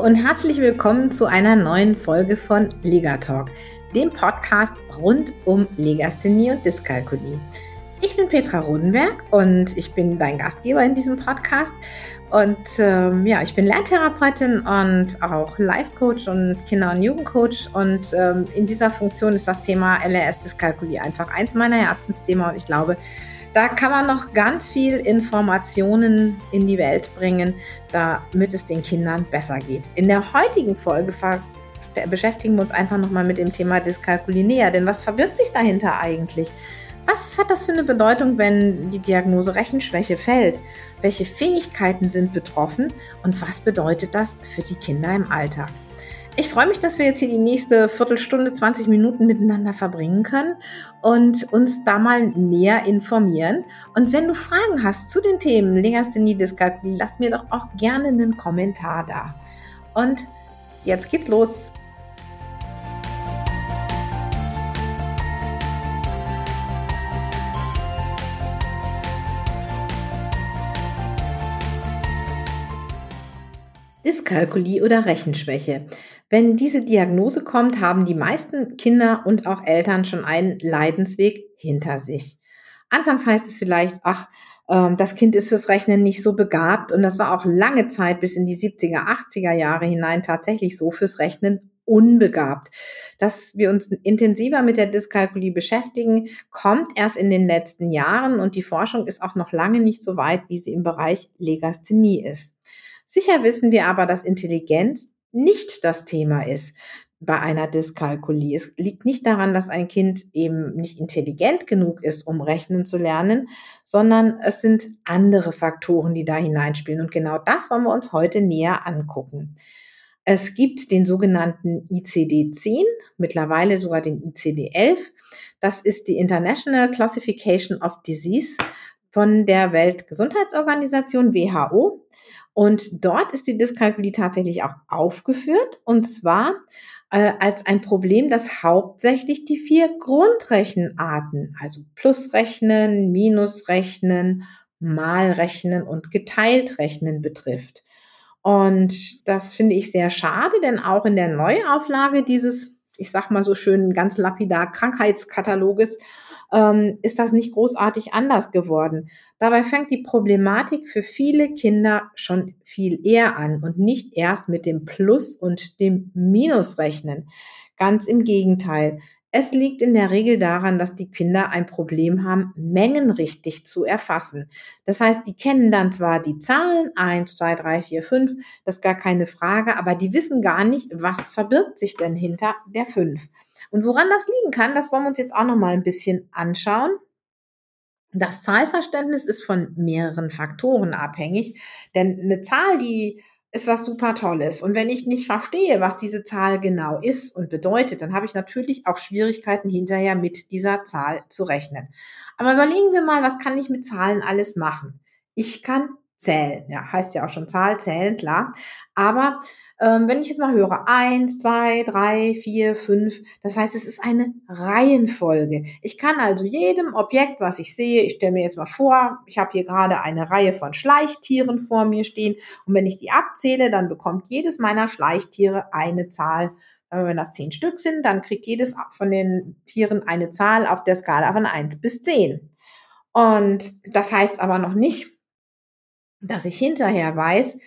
und herzlich willkommen zu einer neuen Folge von Legatalk, dem Podcast rund um Legasthenie und Dyskalkulie. Ich bin Petra Rodenberg und ich bin dein Gastgeber in diesem Podcast. Und ähm, ja, ich bin Lerntherapeutin und auch Life-Coach und Kinder- und Jugendcoach. Und ähm, in dieser Funktion ist das Thema LRS-Dyskalkulie einfach eins meiner Herzensthemen. Und ich glaube, da kann man noch ganz viel Informationen in die Welt bringen, damit es den Kindern besser geht. In der heutigen Folge beschäftigen wir uns einfach nochmal mit dem Thema Dyskalkulie näher. Denn was verbirgt sich dahinter eigentlich? Was hat das für eine Bedeutung, wenn die Diagnose Rechenschwäche fällt? Welche Fähigkeiten sind betroffen und was bedeutet das für die Kinder im Alltag? Ich freue mich, dass wir jetzt hier die nächste Viertelstunde, 20 Minuten miteinander verbringen können und uns da mal näher informieren. Und wenn du Fragen hast zu den Themen Legasthenie, Dyskalkulie, lass mir doch auch gerne einen Kommentar da. Und jetzt geht's los. Dyskalkulie oder Rechenschwäche. Wenn diese Diagnose kommt, haben die meisten Kinder und auch Eltern schon einen Leidensweg hinter sich. Anfangs heißt es vielleicht, ach, ähm, das Kind ist fürs Rechnen nicht so begabt und das war auch lange Zeit bis in die 70er, 80er Jahre hinein tatsächlich so fürs Rechnen unbegabt. Dass wir uns intensiver mit der Dyskalkulie beschäftigen, kommt erst in den letzten Jahren und die Forschung ist auch noch lange nicht so weit, wie sie im Bereich Legasthenie ist. Sicher wissen wir aber, dass Intelligenz nicht das Thema ist bei einer Dyskalkulie. Es liegt nicht daran, dass ein Kind eben nicht intelligent genug ist, um rechnen zu lernen, sondern es sind andere Faktoren, die da hineinspielen. Und genau das wollen wir uns heute näher angucken. Es gibt den sogenannten ICD-10, mittlerweile sogar den ICD-11. Das ist die International Classification of Disease von der Weltgesundheitsorganisation WHO. Und dort ist die Dyskalkulie tatsächlich auch aufgeführt, und zwar äh, als ein Problem, das hauptsächlich die vier Grundrechenarten, also Plusrechnen, Minusrechnen, Malrechnen und Geteiltrechnen betrifft. Und das finde ich sehr schade, denn auch in der Neuauflage dieses, ich sag mal so schön, ganz lapidar Krankheitskataloges ähm, ist das nicht großartig anders geworden. Dabei fängt die Problematik für viele Kinder schon viel eher an und nicht erst mit dem Plus und dem Minusrechnen. Ganz im Gegenteil. Es liegt in der Regel daran, dass die Kinder ein Problem haben, Mengen richtig zu erfassen. Das heißt, die kennen dann zwar die Zahlen 1, 2, 3, 4, 5, das ist gar keine Frage, aber die wissen gar nicht, was verbirgt sich denn hinter der 5. Und woran das liegen kann, das wollen wir uns jetzt auch noch mal ein bisschen anschauen. Das Zahlverständnis ist von mehreren Faktoren abhängig, denn eine Zahl, die ist was super Tolles. Und wenn ich nicht verstehe, was diese Zahl genau ist und bedeutet, dann habe ich natürlich auch Schwierigkeiten hinterher mit dieser Zahl zu rechnen. Aber überlegen wir mal, was kann ich mit Zahlen alles machen? Ich kann zählen. Ja, heißt ja auch schon Zahl, zählen, klar. Aber ähm, wenn ich jetzt mal höre, eins, zwei, drei, vier, fünf, das heißt, es ist eine Reihenfolge. Ich kann also jedem Objekt, was ich sehe, ich stelle mir jetzt mal vor, ich habe hier gerade eine Reihe von Schleichtieren vor mir stehen und wenn ich die abzähle, dann bekommt jedes meiner Schleichtiere eine Zahl. Wenn das zehn Stück sind, dann kriegt jedes von den Tieren eine Zahl auf der Skala von eins bis zehn. Und das heißt aber noch nicht, dass ich hinterher weiß,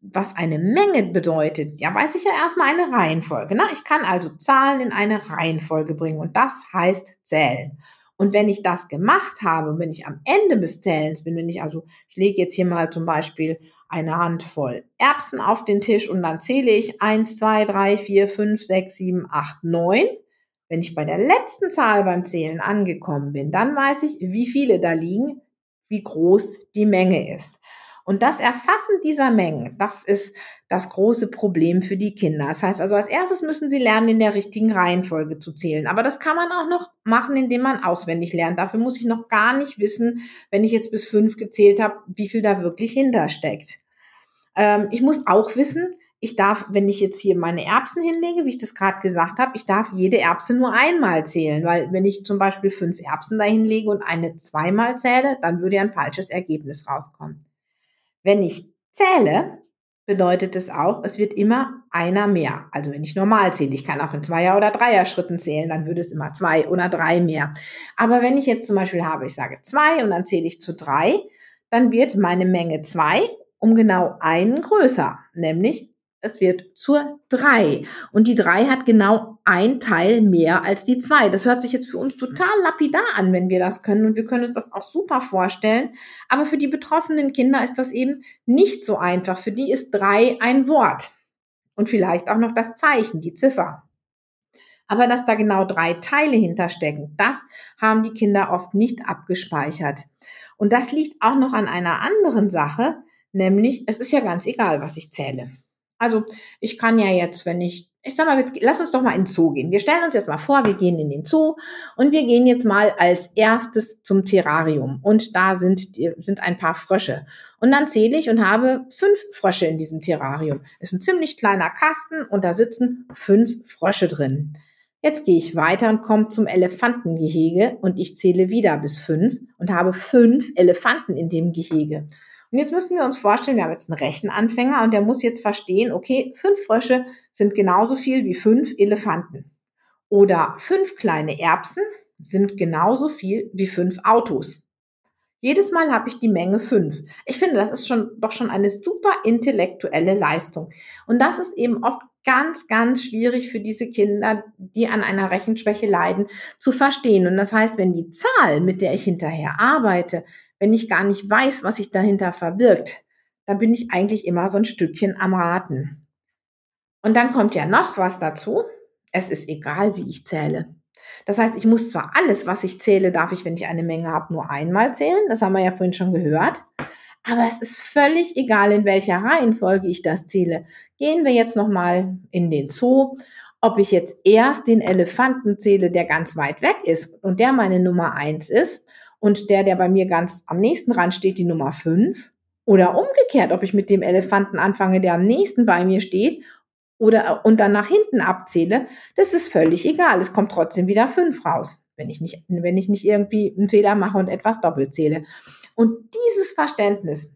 was eine Menge bedeutet, ja, weiß ich ja erstmal eine Reihenfolge. Ne? Ich kann also Zahlen in eine Reihenfolge bringen und das heißt zählen. Und wenn ich das gemacht habe, wenn ich am Ende des Zählens bin, wenn ich also, ich lege jetzt hier mal zum Beispiel eine Handvoll Erbsen auf den Tisch und dann zähle ich eins, zwei, drei, vier, fünf, sechs, sieben, acht, neun. Wenn ich bei der letzten Zahl beim Zählen angekommen bin, dann weiß ich, wie viele da liegen, wie groß die Menge ist. Und das Erfassen dieser Mengen, das ist das große Problem für die Kinder. Das heißt also, als erstes müssen sie lernen, in der richtigen Reihenfolge zu zählen. Aber das kann man auch noch machen, indem man auswendig lernt. Dafür muss ich noch gar nicht wissen, wenn ich jetzt bis fünf gezählt habe, wie viel da wirklich hintersteckt. Ähm, ich muss auch wissen, ich darf, wenn ich jetzt hier meine Erbsen hinlege, wie ich das gerade gesagt habe, ich darf jede Erbse nur einmal zählen, weil wenn ich zum Beispiel fünf Erbsen da hinlege und eine zweimal zähle, dann würde ja ein falsches Ergebnis rauskommen. Wenn ich zähle, bedeutet es auch, es wird immer einer mehr. Also wenn ich normal zähle, ich kann auch in Zweier- oder Dreier-Schritten zählen, dann würde es immer zwei oder drei mehr. Aber wenn ich jetzt zum Beispiel habe, ich sage zwei und dann zähle ich zu drei, dann wird meine Menge zwei um genau einen größer, nämlich es wird zur drei Und die drei hat genau ein Teil mehr als die zwei. Das hört sich jetzt für uns total lapidar an, wenn wir das können. Und wir können uns das auch super vorstellen. Aber für die betroffenen Kinder ist das eben nicht so einfach. Für die ist drei ein Wort. Und vielleicht auch noch das Zeichen, die Ziffer. Aber dass da genau drei Teile hinterstecken, das haben die Kinder oft nicht abgespeichert. Und das liegt auch noch an einer anderen Sache, nämlich es ist ja ganz egal, was ich zähle. Also ich kann ja jetzt, wenn ich, ich sag mal, lass uns doch mal in den Zoo gehen. Wir stellen uns jetzt mal vor, wir gehen in den Zoo und wir gehen jetzt mal als erstes zum Terrarium und da sind, sind ein paar Frösche. Und dann zähle ich und habe fünf Frösche in diesem Terrarium. Ist ein ziemlich kleiner Kasten und da sitzen fünf Frösche drin. Jetzt gehe ich weiter und komme zum Elefantengehege und ich zähle wieder bis fünf und habe fünf Elefanten in dem Gehege. Und jetzt müssen wir uns vorstellen, wir haben jetzt einen Rechenanfänger und der muss jetzt verstehen, okay, fünf Frösche sind genauso viel wie fünf Elefanten. Oder fünf kleine Erbsen sind genauso viel wie fünf Autos. Jedes Mal habe ich die Menge fünf. Ich finde, das ist schon doch schon eine super intellektuelle Leistung. Und das ist eben oft ganz, ganz schwierig für diese Kinder, die an einer Rechenschwäche leiden, zu verstehen. Und das heißt, wenn die Zahl, mit der ich hinterher arbeite, wenn ich gar nicht weiß, was sich dahinter verbirgt, dann bin ich eigentlich immer so ein Stückchen am Raten. Und dann kommt ja noch was dazu. Es ist egal, wie ich zähle. Das heißt, ich muss zwar alles, was ich zähle, darf ich, wenn ich eine Menge habe, nur einmal zählen. Das haben wir ja vorhin schon gehört. Aber es ist völlig egal, in welcher Reihenfolge ich das zähle. Gehen wir jetzt nochmal in den Zoo. Ob ich jetzt erst den Elefanten zähle, der ganz weit weg ist und der meine Nummer eins ist, und der, der bei mir ganz am nächsten ran steht, die Nummer 5. Oder umgekehrt, ob ich mit dem Elefanten anfange, der am nächsten bei mir steht oder und dann nach hinten abzähle, das ist völlig egal. Es kommt trotzdem wieder 5 raus, wenn ich nicht, wenn ich nicht irgendwie einen Fehler mache und etwas doppelt zähle. Und dieses Verständnis,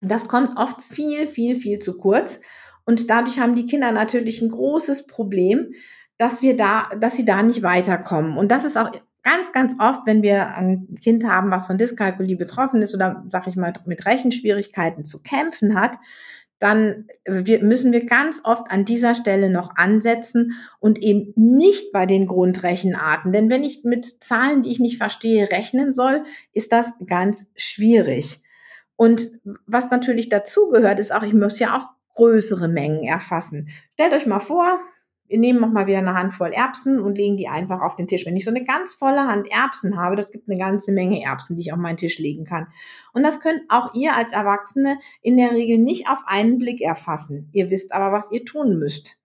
das kommt oft viel, viel, viel zu kurz. Und dadurch haben die Kinder natürlich ein großes Problem, dass wir da, dass sie da nicht weiterkommen. Und das ist auch ganz, ganz oft, wenn wir ein Kind haben, was von Dyskalkulie betroffen ist oder, sag ich mal, mit Rechenschwierigkeiten zu kämpfen hat, dann müssen wir ganz oft an dieser Stelle noch ansetzen und eben nicht bei den Grundrechenarten. Denn wenn ich mit Zahlen, die ich nicht verstehe, rechnen soll, ist das ganz schwierig. Und was natürlich dazu gehört, ist auch, ich muss ja auch größere Mengen erfassen. Stellt euch mal vor, wir nehmen noch mal wieder eine Handvoll Erbsen und legen die einfach auf den Tisch. Wenn ich so eine ganz volle Hand Erbsen habe, das gibt eine ganze Menge Erbsen, die ich auf meinen Tisch legen kann. Und das könnt auch ihr als Erwachsene in der Regel nicht auf einen Blick erfassen. Ihr wisst aber, was ihr tun müsst.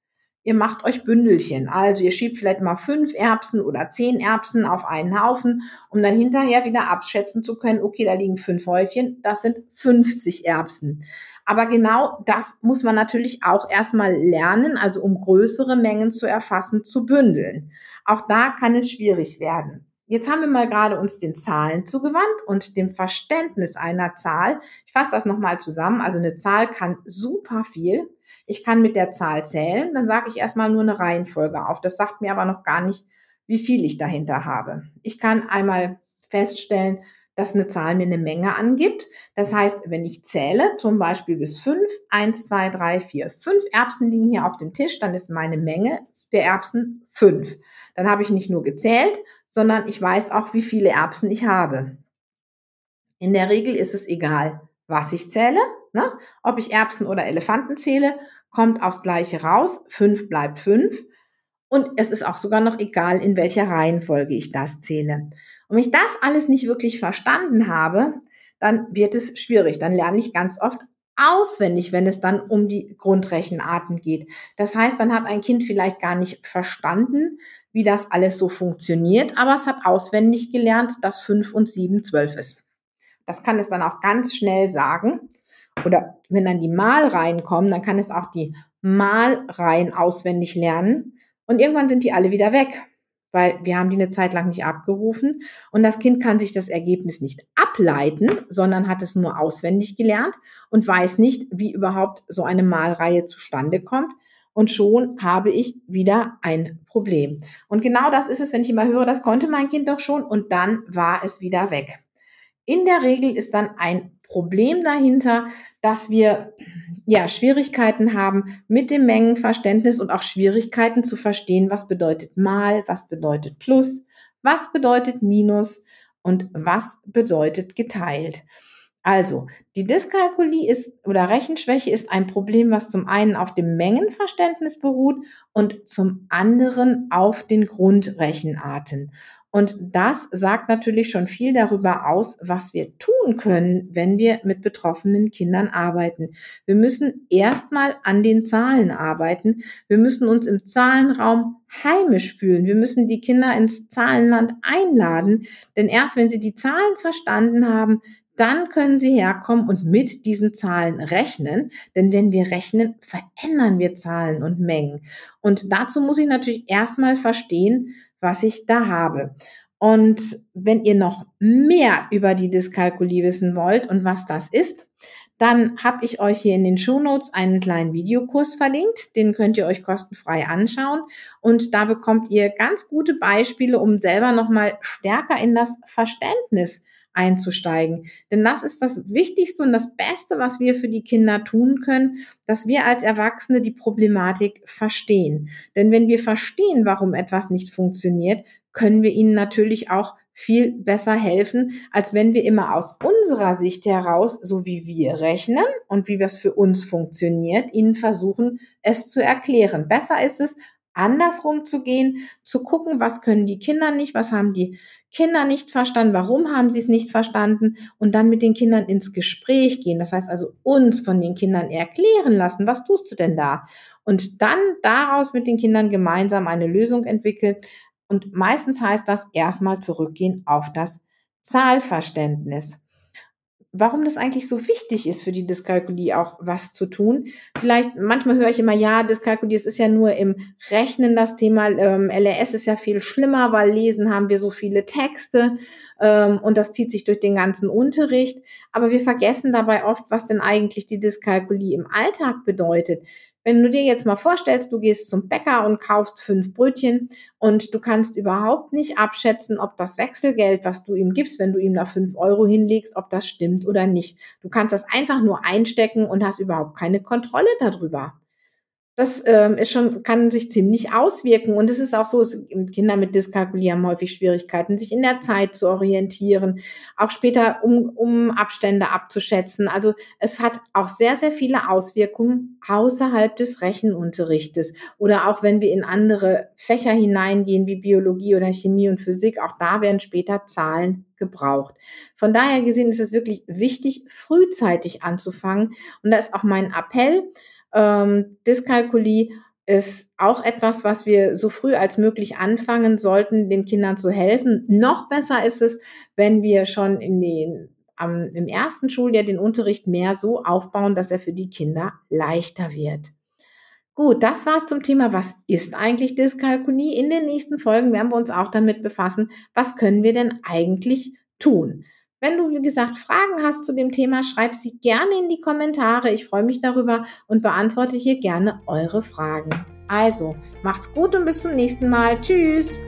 Ihr macht euch Bündelchen. Also ihr schiebt vielleicht mal fünf Erbsen oder zehn Erbsen auf einen Haufen, um dann hinterher wieder abschätzen zu können, okay, da liegen fünf Häufchen, das sind 50 Erbsen. Aber genau das muss man natürlich auch erstmal lernen, also um größere Mengen zu erfassen, zu bündeln. Auch da kann es schwierig werden. Jetzt haben wir mal gerade uns den Zahlen zugewandt und dem Verständnis einer Zahl. Ich fasse das nochmal zusammen. Also eine Zahl kann super viel. Ich kann mit der Zahl zählen, dann sage ich erstmal nur eine Reihenfolge auf. Das sagt mir aber noch gar nicht, wie viel ich dahinter habe. Ich kann einmal feststellen, dass eine Zahl mir eine Menge angibt. Das heißt, wenn ich zähle, zum Beispiel bis fünf, eins, zwei, drei, vier, fünf Erbsen liegen hier auf dem Tisch, dann ist meine Menge der Erbsen fünf. Dann habe ich nicht nur gezählt, sondern ich weiß auch, wie viele Erbsen ich habe. In der Regel ist es egal, was ich zähle. Ne? Ob ich Erbsen oder Elefanten zähle, kommt aufs Gleiche raus. Fünf bleibt fünf. Und es ist auch sogar noch egal, in welcher Reihenfolge ich das zähle. Und wenn ich das alles nicht wirklich verstanden habe, dann wird es schwierig. Dann lerne ich ganz oft auswendig, wenn es dann um die Grundrechenarten geht. Das heißt, dann hat ein Kind vielleicht gar nicht verstanden, wie das alles so funktioniert, aber es hat auswendig gelernt, dass 5 und 7 12 ist. Das kann es dann auch ganz schnell sagen. Oder wenn dann die Malreihen kommen, dann kann es auch die Malreihen auswendig lernen. Und irgendwann sind die alle wieder weg weil wir haben die eine Zeit lang nicht abgerufen und das Kind kann sich das Ergebnis nicht ableiten, sondern hat es nur auswendig gelernt und weiß nicht, wie überhaupt so eine Malreihe zustande kommt. Und schon habe ich wieder ein Problem. Und genau das ist es, wenn ich immer höre, das konnte mein Kind doch schon und dann war es wieder weg. In der Regel ist dann ein Problem dahinter, dass wir ja Schwierigkeiten haben mit dem Mengenverständnis und auch Schwierigkeiten zu verstehen, was bedeutet mal, was bedeutet plus, was bedeutet minus und was bedeutet geteilt. Also, die Dyskalkulie ist oder Rechenschwäche ist ein Problem, was zum einen auf dem Mengenverständnis beruht und zum anderen auf den Grundrechenarten. Und das sagt natürlich schon viel darüber aus, was wir tun können, wenn wir mit betroffenen Kindern arbeiten. Wir müssen erstmal an den Zahlen arbeiten. Wir müssen uns im Zahlenraum heimisch fühlen. Wir müssen die Kinder ins Zahlenland einladen. Denn erst wenn sie die Zahlen verstanden haben, dann können Sie herkommen und mit diesen Zahlen rechnen. Denn wenn wir rechnen, verändern wir Zahlen und Mengen. Und dazu muss ich natürlich erstmal verstehen, was ich da habe. Und wenn ihr noch mehr über die Dyskalkulie wissen wollt und was das ist, dann habe ich euch hier in den Shownotes einen kleinen Videokurs verlinkt. Den könnt ihr euch kostenfrei anschauen. Und da bekommt ihr ganz gute Beispiele, um selber nochmal stärker in das Verständnis einzusteigen. Denn das ist das Wichtigste und das Beste, was wir für die Kinder tun können, dass wir als Erwachsene die Problematik verstehen. Denn wenn wir verstehen, warum etwas nicht funktioniert, können wir ihnen natürlich auch viel besser helfen, als wenn wir immer aus unserer Sicht heraus, so wie wir rechnen und wie das für uns funktioniert, ihnen versuchen, es zu erklären. Besser ist es, andersrum zu gehen, zu gucken, was können die Kinder nicht, was haben die Kinder nicht verstanden, warum haben sie es nicht verstanden und dann mit den Kindern ins Gespräch gehen. Das heißt also uns von den Kindern erklären lassen, was tust du denn da? Und dann daraus mit den Kindern gemeinsam eine Lösung entwickeln. Und meistens heißt das erstmal zurückgehen auf das Zahlverständnis warum das eigentlich so wichtig ist für die Dyskalkulie auch was zu tun. Vielleicht, manchmal höre ich immer, ja, Dyskalkulie, es ist ja nur im Rechnen das Thema, ähm, LRS ist ja viel schlimmer, weil lesen haben wir so viele Texte ähm, und das zieht sich durch den ganzen Unterricht. Aber wir vergessen dabei oft, was denn eigentlich die Dyskalkulie im Alltag bedeutet. Wenn du dir jetzt mal vorstellst, du gehst zum Bäcker und kaufst fünf Brötchen und du kannst überhaupt nicht abschätzen, ob das Wechselgeld, was du ihm gibst, wenn du ihm da fünf Euro hinlegst, ob das stimmt oder nicht. Du kannst das einfach nur einstecken und hast überhaupt keine Kontrolle darüber. Das ähm, ist schon, kann sich ziemlich auswirken. Und es ist auch so, es, Kinder mit Dyskalkulie haben häufig Schwierigkeiten, sich in der Zeit zu orientieren, auch später um, um Abstände abzuschätzen. Also es hat auch sehr, sehr viele Auswirkungen außerhalb des Rechenunterrichtes. Oder auch wenn wir in andere Fächer hineingehen, wie Biologie oder Chemie und Physik, auch da werden später Zahlen gebraucht. Von daher gesehen ist es wirklich wichtig, frühzeitig anzufangen. Und da ist auch mein Appell, ähm, Dyskalkulie ist auch etwas, was wir so früh als möglich anfangen sollten, den Kindern zu helfen. Noch besser ist es, wenn wir schon in den, am, im ersten Schuljahr den Unterricht mehr so aufbauen, dass er für die Kinder leichter wird. Gut, das war's zum Thema, was ist eigentlich Dyskalkulie? In den nächsten Folgen werden wir uns auch damit befassen, was können wir denn eigentlich tun? Wenn du, wie gesagt, Fragen hast zu dem Thema, schreib sie gerne in die Kommentare. Ich freue mich darüber und beantworte hier gerne eure Fragen. Also, macht's gut und bis zum nächsten Mal. Tschüss!